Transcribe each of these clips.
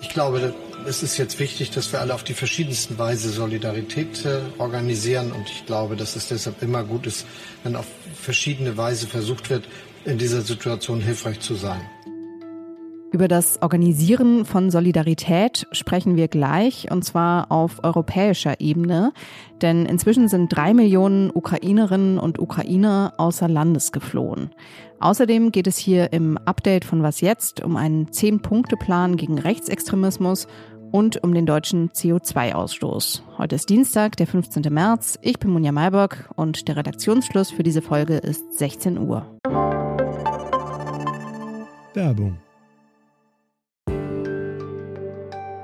Ich glaube, es ist jetzt wichtig, dass wir alle auf die verschiedensten Weise Solidarität äh, organisieren. Und ich glaube, dass es deshalb immer gut ist, wenn auf verschiedene Weise versucht wird, in dieser Situation hilfreich zu sein. Über das Organisieren von Solidarität sprechen wir gleich, und zwar auf europäischer Ebene. Denn inzwischen sind drei Millionen Ukrainerinnen und Ukrainer außer Landes geflohen. Außerdem geht es hier im Update von Was jetzt um einen Zehn-Punkte-Plan gegen Rechtsextremismus und um den deutschen CO2-Ausstoß. Heute ist Dienstag, der 15. März. Ich bin Munja Mayberg und der Redaktionsschluss für diese Folge ist 16 Uhr. Werbung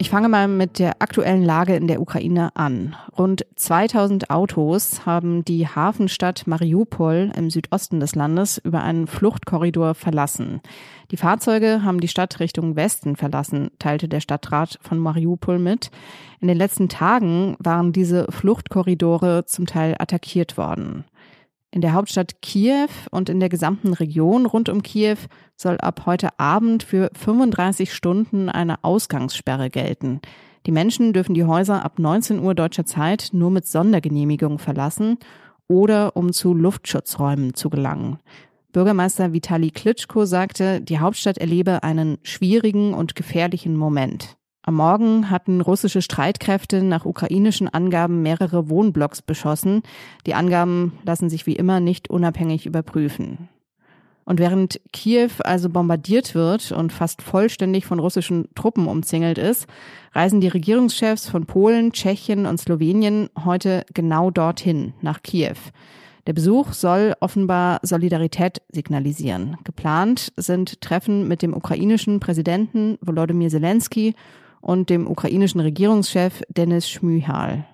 Ich fange mal mit der aktuellen Lage in der Ukraine an. Rund 2000 Autos haben die Hafenstadt Mariupol im Südosten des Landes über einen Fluchtkorridor verlassen. Die Fahrzeuge haben die Stadt Richtung Westen verlassen, teilte der Stadtrat von Mariupol mit. In den letzten Tagen waren diese Fluchtkorridore zum Teil attackiert worden. In der Hauptstadt Kiew und in der gesamten Region rund um Kiew soll ab heute Abend für 35 Stunden eine Ausgangssperre gelten. Die Menschen dürfen die Häuser ab 19 Uhr deutscher Zeit nur mit Sondergenehmigung verlassen oder um zu Luftschutzräumen zu gelangen. Bürgermeister Vitali Klitschko sagte, die Hauptstadt erlebe einen schwierigen und gefährlichen Moment. Am Morgen hatten russische Streitkräfte nach ukrainischen Angaben mehrere Wohnblocks beschossen. Die Angaben lassen sich wie immer nicht unabhängig überprüfen. Und während Kiew also bombardiert wird und fast vollständig von russischen Truppen umzingelt ist, reisen die Regierungschefs von Polen, Tschechien und Slowenien heute genau dorthin, nach Kiew. Der Besuch soll offenbar Solidarität signalisieren. Geplant sind Treffen mit dem ukrainischen Präsidenten Volodymyr Zelensky und dem ukrainischen Regierungschef Denis Schmyhal.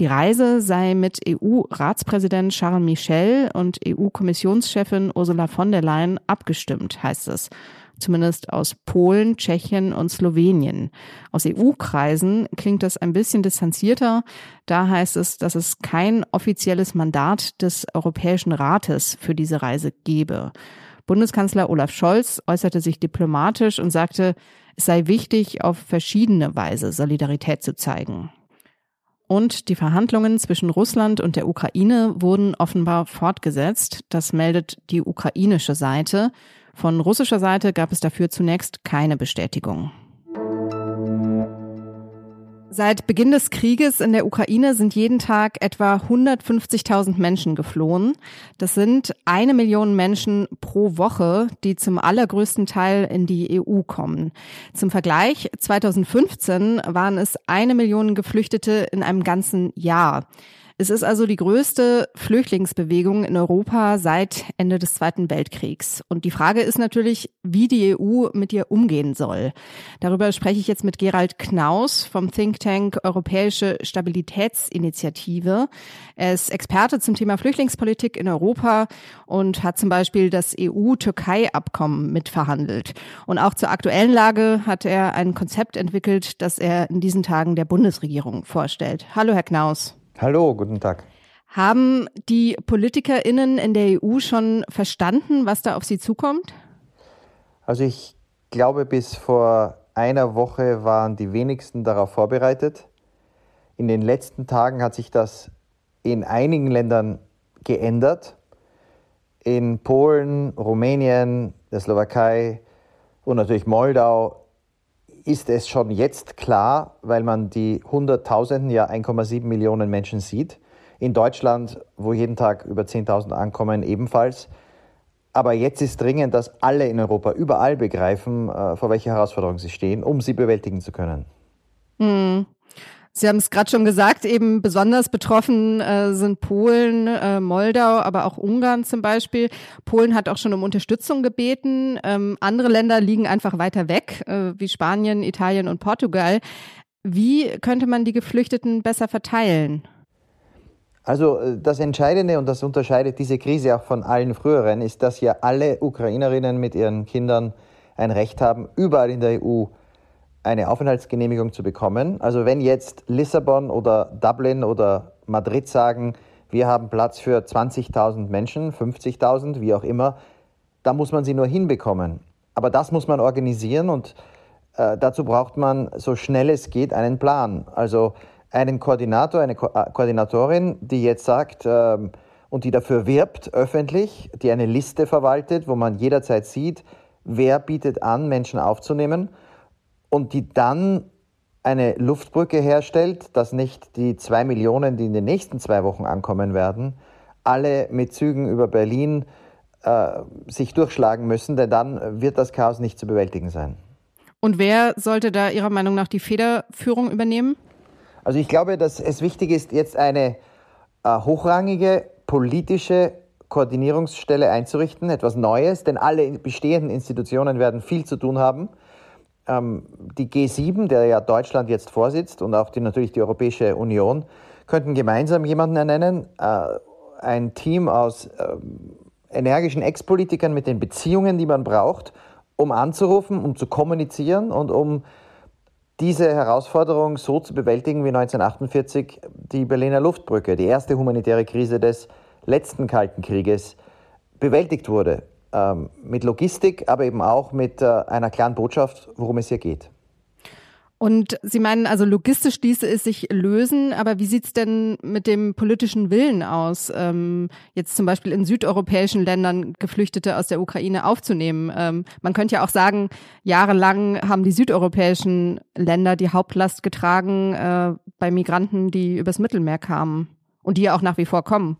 Die Reise sei mit EU-Ratspräsident Charles Michel und EU-Kommissionschefin Ursula von der Leyen abgestimmt, heißt es. Zumindest aus Polen, Tschechien und Slowenien. Aus EU-Kreisen klingt das ein bisschen distanzierter. Da heißt es, dass es kein offizielles Mandat des Europäischen Rates für diese Reise gebe. Bundeskanzler Olaf Scholz äußerte sich diplomatisch und sagte, es sei wichtig, auf verschiedene Weise Solidarität zu zeigen. Und die Verhandlungen zwischen Russland und der Ukraine wurden offenbar fortgesetzt. Das meldet die ukrainische Seite. Von russischer Seite gab es dafür zunächst keine Bestätigung. Seit Beginn des Krieges in der Ukraine sind jeden Tag etwa 150.000 Menschen geflohen. Das sind eine Million Menschen pro Woche, die zum allergrößten Teil in die EU kommen. Zum Vergleich, 2015 waren es eine Million Geflüchtete in einem ganzen Jahr. Es ist also die größte Flüchtlingsbewegung in Europa seit Ende des Zweiten Weltkriegs. Und die Frage ist natürlich, wie die EU mit ihr umgehen soll. Darüber spreche ich jetzt mit Gerald Knaus vom Think Tank Europäische Stabilitätsinitiative. Er ist Experte zum Thema Flüchtlingspolitik in Europa und hat zum Beispiel das EU-Türkei-Abkommen mitverhandelt. Und auch zur aktuellen Lage hat er ein Konzept entwickelt, das er in diesen Tagen der Bundesregierung vorstellt. Hallo, Herr Knaus. Hallo, guten Tag. Haben die PolitikerInnen in der EU schon verstanden, was da auf sie zukommt? Also ich glaube, bis vor einer Woche waren die wenigsten darauf vorbereitet. In den letzten Tagen hat sich das in einigen Ländern geändert. In Polen, Rumänien, der Slowakei und natürlich Moldau ist es schon jetzt klar, weil man die Hunderttausenden, ja 1,7 Millionen Menschen sieht. In Deutschland, wo jeden Tag über 10.000 ankommen, ebenfalls. Aber jetzt ist dringend, dass alle in Europa überall begreifen, äh, vor welcher Herausforderung sie stehen, um sie bewältigen zu können. Hm. Sie haben es gerade schon gesagt, eben besonders betroffen äh, sind Polen, äh, Moldau, aber auch Ungarn zum Beispiel. Polen hat auch schon um Unterstützung gebeten. Ähm, andere Länder liegen einfach weiter weg, äh, wie Spanien, Italien und Portugal. Wie könnte man die Geflüchteten besser verteilen? Also äh, das Entscheidende, und das unterscheidet diese Krise auch von allen früheren, ist, dass ja alle Ukrainerinnen mit ihren Kindern ein Recht haben, überall in der EU eine Aufenthaltsgenehmigung zu bekommen. Also wenn jetzt Lissabon oder Dublin oder Madrid sagen, wir haben Platz für 20.000 Menschen, 50.000, wie auch immer, da muss man sie nur hinbekommen. Aber das muss man organisieren und äh, dazu braucht man so schnell es geht einen Plan. Also einen Koordinator, eine Ko äh, Koordinatorin, die jetzt sagt äh, und die dafür wirbt öffentlich, die eine Liste verwaltet, wo man jederzeit sieht, wer bietet an, Menschen aufzunehmen und die dann eine Luftbrücke herstellt, dass nicht die zwei Millionen, die in den nächsten zwei Wochen ankommen werden, alle mit Zügen über Berlin äh, sich durchschlagen müssen, denn dann wird das Chaos nicht zu bewältigen sein. Und wer sollte da Ihrer Meinung nach die Federführung übernehmen? Also ich glaube, dass es wichtig ist, jetzt eine äh, hochrangige politische Koordinierungsstelle einzurichten, etwas Neues, denn alle bestehenden Institutionen werden viel zu tun haben ähm, die G7, der ja Deutschland jetzt vorsitzt und auch die, natürlich die Europäische Union, könnten gemeinsam jemanden ernennen, äh, ein Team aus äh, energischen Ex-Politikern mit den Beziehungen, die man braucht, um anzurufen, um zu kommunizieren und um diese Herausforderung so zu bewältigen wie 1948 die Berliner Luftbrücke, die erste humanitäre Krise des letzten Kalten Krieges, bewältigt wurde ähm, mit Logistik, aber eben auch mit äh, einer klaren Botschaft, worum es hier geht. Und Sie meinen also logistisch ließe es sich lösen, aber wie sieht es denn mit dem politischen Willen aus, ähm, jetzt zum Beispiel in südeuropäischen Ländern Geflüchtete aus der Ukraine aufzunehmen? Ähm, man könnte ja auch sagen, jahrelang haben die südeuropäischen Länder die Hauptlast getragen äh, bei Migranten, die übers Mittelmeer kamen und die ja auch nach wie vor kommen.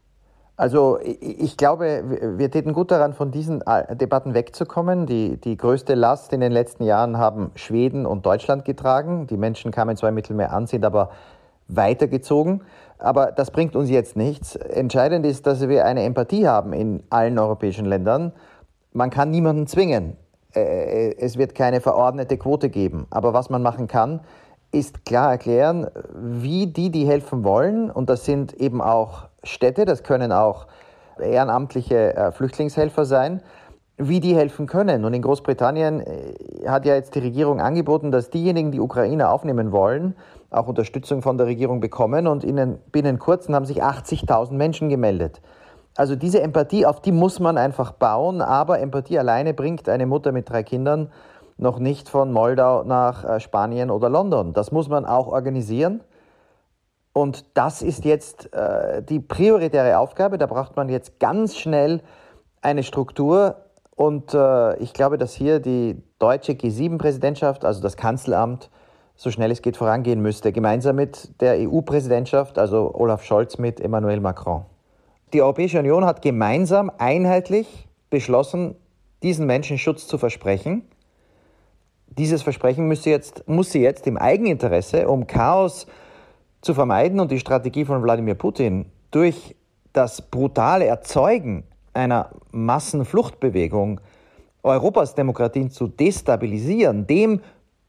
Also ich glaube, wir täten gut daran, von diesen äh, Debatten wegzukommen. Die, die größte Last in den letzten Jahren haben Schweden und Deutschland getragen. Die Menschen kamen zwar im Mittelmeer an, sind aber weitergezogen. Aber das bringt uns jetzt nichts. Entscheidend ist, dass wir eine Empathie haben in allen europäischen Ländern. Man kann niemanden zwingen. Es wird keine verordnete Quote geben. Aber was man machen kann, ist klar erklären, wie die, die helfen wollen, und das sind eben auch Städte, das können auch ehrenamtliche äh, Flüchtlingshelfer sein, wie die helfen können. Und in Großbritannien äh, hat ja jetzt die Regierung angeboten, dass diejenigen, die Ukraine aufnehmen wollen, auch Unterstützung von der Regierung bekommen. Und in binnen kurzem haben sich 80.000 Menschen gemeldet. Also diese Empathie, auf die muss man einfach bauen, aber Empathie alleine bringt eine Mutter mit drei Kindern noch nicht von Moldau nach äh, Spanien oder London. Das muss man auch organisieren. Und das ist jetzt äh, die prioritäre Aufgabe. Da braucht man jetzt ganz schnell eine Struktur. Und äh, ich glaube, dass hier die deutsche G7-Präsidentschaft, also das Kanzleramt, so schnell es geht vorangehen müsste, gemeinsam mit der EU-Präsidentschaft, also Olaf Scholz mit Emmanuel Macron. Die Europäische Union hat gemeinsam einheitlich beschlossen, diesen Menschen Schutz zu versprechen dieses Versprechen muss sie, jetzt, muss sie jetzt im Eigeninteresse, um Chaos zu vermeiden und die Strategie von Wladimir Putin durch das brutale Erzeugen einer Massenfluchtbewegung Europas Demokratien zu destabilisieren, dem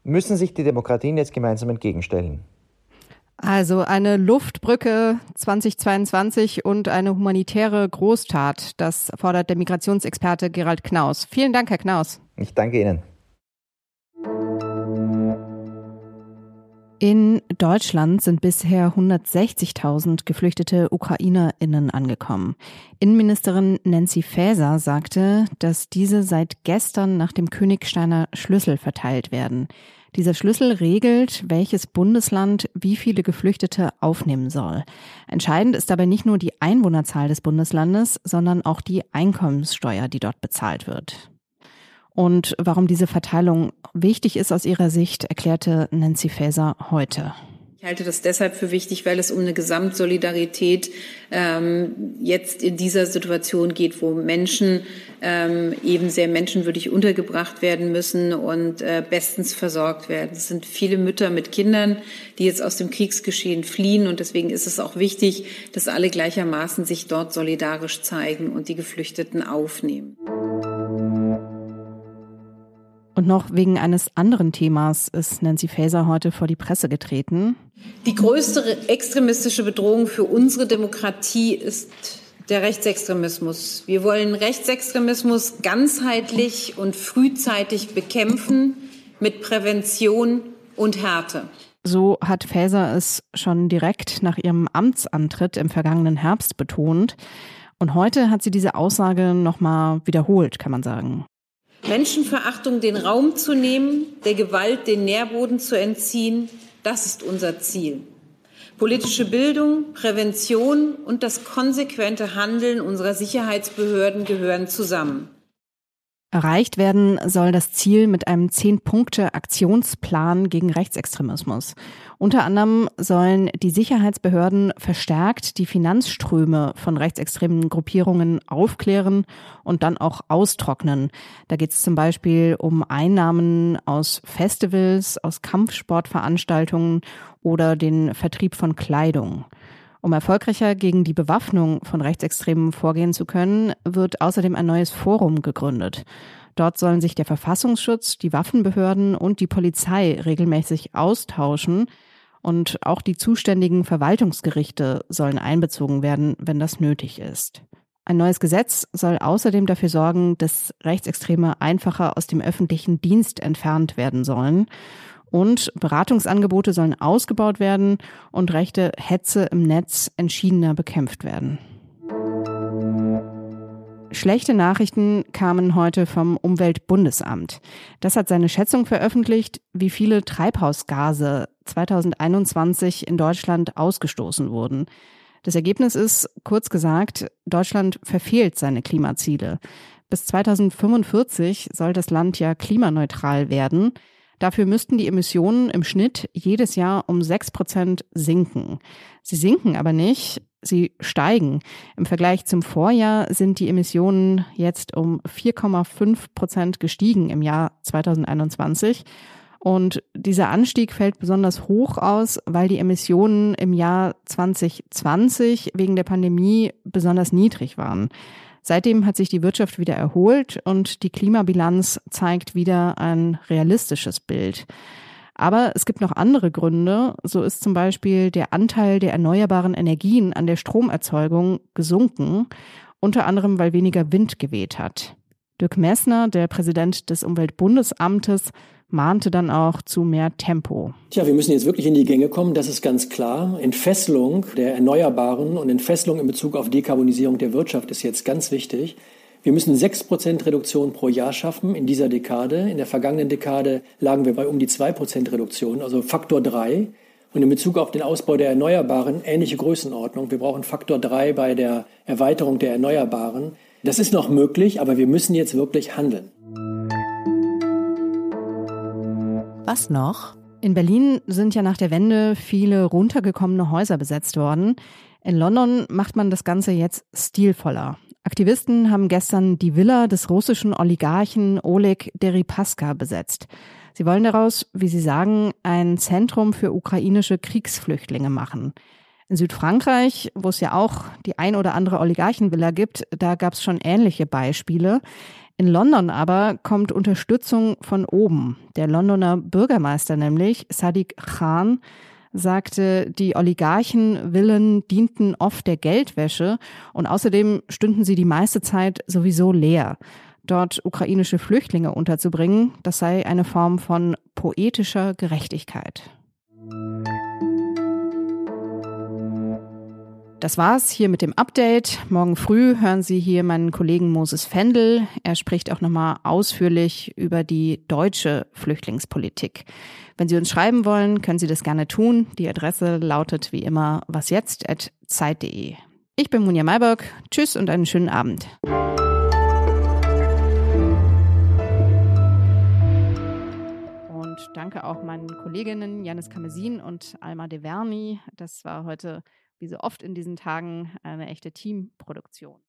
müssen sich die Demokratien jetzt gemeinsam entgegenstellen. Also eine Luftbrücke 2022 und eine humanitäre Großtat, das fordert der Migrationsexperte Gerald Knaus. Vielen Dank, Herr Knaus. Ich danke Ihnen. In Deutschland sind bisher 160.000 geflüchtete UkrainerInnen angekommen. Innenministerin Nancy Faeser sagte, dass diese seit gestern nach dem Königsteiner Schlüssel verteilt werden. Dieser Schlüssel regelt, welches Bundesland wie viele Geflüchtete aufnehmen soll. Entscheidend ist dabei nicht nur die Einwohnerzahl des Bundeslandes, sondern auch die Einkommenssteuer, die dort bezahlt wird. Und warum diese Verteilung wichtig ist aus ihrer Sicht, erklärte Nancy Faeser heute. Ich halte das deshalb für wichtig, weil es um eine Gesamtsolidarität ähm, jetzt in dieser Situation geht, wo Menschen ähm, eben sehr menschenwürdig untergebracht werden müssen und äh, bestens versorgt werden. Es sind viele Mütter mit Kindern, die jetzt aus dem Kriegsgeschehen fliehen und deswegen ist es auch wichtig, dass alle gleichermaßen sich dort solidarisch zeigen und die Geflüchteten aufnehmen. Und noch wegen eines anderen Themas ist Nancy Faeser heute vor die Presse getreten. Die größte extremistische Bedrohung für unsere Demokratie ist der Rechtsextremismus. Wir wollen Rechtsextremismus ganzheitlich und frühzeitig bekämpfen mit Prävention und Härte. So hat Faeser es schon direkt nach ihrem Amtsantritt im vergangenen Herbst betont. Und heute hat sie diese Aussage nochmal wiederholt, kann man sagen. Menschenverachtung den Raum zu nehmen, der Gewalt den Nährboden zu entziehen, das ist unser Ziel. Politische Bildung, Prävention und das konsequente Handeln unserer Sicherheitsbehörden gehören zusammen. Erreicht werden soll das Ziel mit einem Zehn-Punkte-Aktionsplan gegen Rechtsextremismus. Unter anderem sollen die Sicherheitsbehörden verstärkt die Finanzströme von rechtsextremen Gruppierungen aufklären und dann auch austrocknen. Da geht es zum Beispiel um Einnahmen aus Festivals, aus Kampfsportveranstaltungen oder den Vertrieb von Kleidung. Um erfolgreicher gegen die Bewaffnung von Rechtsextremen vorgehen zu können, wird außerdem ein neues Forum gegründet. Dort sollen sich der Verfassungsschutz, die Waffenbehörden und die Polizei regelmäßig austauschen und auch die zuständigen Verwaltungsgerichte sollen einbezogen werden, wenn das nötig ist. Ein neues Gesetz soll außerdem dafür sorgen, dass Rechtsextreme einfacher aus dem öffentlichen Dienst entfernt werden sollen und Beratungsangebote sollen ausgebaut werden und rechte Hetze im Netz entschiedener bekämpft werden. Schlechte Nachrichten kamen heute vom Umweltbundesamt. Das hat seine Schätzung veröffentlicht, wie viele Treibhausgase 2021 in Deutschland ausgestoßen wurden. Das Ergebnis ist, kurz gesagt, Deutschland verfehlt seine Klimaziele. Bis 2045 soll das Land ja klimaneutral werden. Dafür müssten die Emissionen im Schnitt jedes Jahr um sechs Prozent sinken. Sie sinken aber nicht, sie steigen. Im Vergleich zum Vorjahr sind die Emissionen jetzt um 4,5 Prozent gestiegen im Jahr 2021. Und dieser Anstieg fällt besonders hoch aus, weil die Emissionen im Jahr 2020 wegen der Pandemie besonders niedrig waren. Seitdem hat sich die Wirtschaft wieder erholt und die Klimabilanz zeigt wieder ein realistisches Bild. Aber es gibt noch andere Gründe. So ist zum Beispiel der Anteil der erneuerbaren Energien an der Stromerzeugung gesunken, unter anderem weil weniger Wind geweht hat. Dirk Messner, der Präsident des Umweltbundesamtes, mahnte dann auch zu mehr Tempo. Tja, wir müssen jetzt wirklich in die Gänge kommen, das ist ganz klar. Entfesselung der Erneuerbaren und Entfesselung in Bezug auf Dekarbonisierung der Wirtschaft ist jetzt ganz wichtig. Wir müssen 6% Reduktion pro Jahr schaffen in dieser Dekade. In der vergangenen Dekade lagen wir bei um die 2% Reduktion, also Faktor 3. Und in Bezug auf den Ausbau der Erneuerbaren ähnliche Größenordnung. Wir brauchen Faktor 3 bei der Erweiterung der Erneuerbaren. Das ist noch möglich, aber wir müssen jetzt wirklich handeln. Was noch? In Berlin sind ja nach der Wende viele runtergekommene Häuser besetzt worden. In London macht man das Ganze jetzt stilvoller. Aktivisten haben gestern die Villa des russischen Oligarchen Oleg Deripaska besetzt. Sie wollen daraus, wie sie sagen, ein Zentrum für ukrainische Kriegsflüchtlinge machen. In Südfrankreich, wo es ja auch die ein oder andere Oligarchenvilla gibt, da gab es schon ähnliche Beispiele. In London aber kommt Unterstützung von oben. Der Londoner Bürgermeister nämlich, Sadiq Khan, sagte, die Oligarchenvillen dienten oft der Geldwäsche und außerdem stünden sie die meiste Zeit sowieso leer. Dort ukrainische Flüchtlinge unterzubringen, das sei eine Form von poetischer Gerechtigkeit. Das war's hier mit dem Update. Morgen früh hören Sie hier meinen Kollegen Moses Fendel. Er spricht auch nochmal ausführlich über die deutsche Flüchtlingspolitik. Wenn Sie uns schreiben wollen, können Sie das gerne tun. Die Adresse lautet wie immer wasjetzt.zeit.de. Ich bin Munja Mayberg. Tschüss und einen schönen Abend. danke auch meinen Kolleginnen Janis Kamesin und Alma De Verni. Das war heute, wie so oft in diesen Tagen, eine echte Teamproduktion.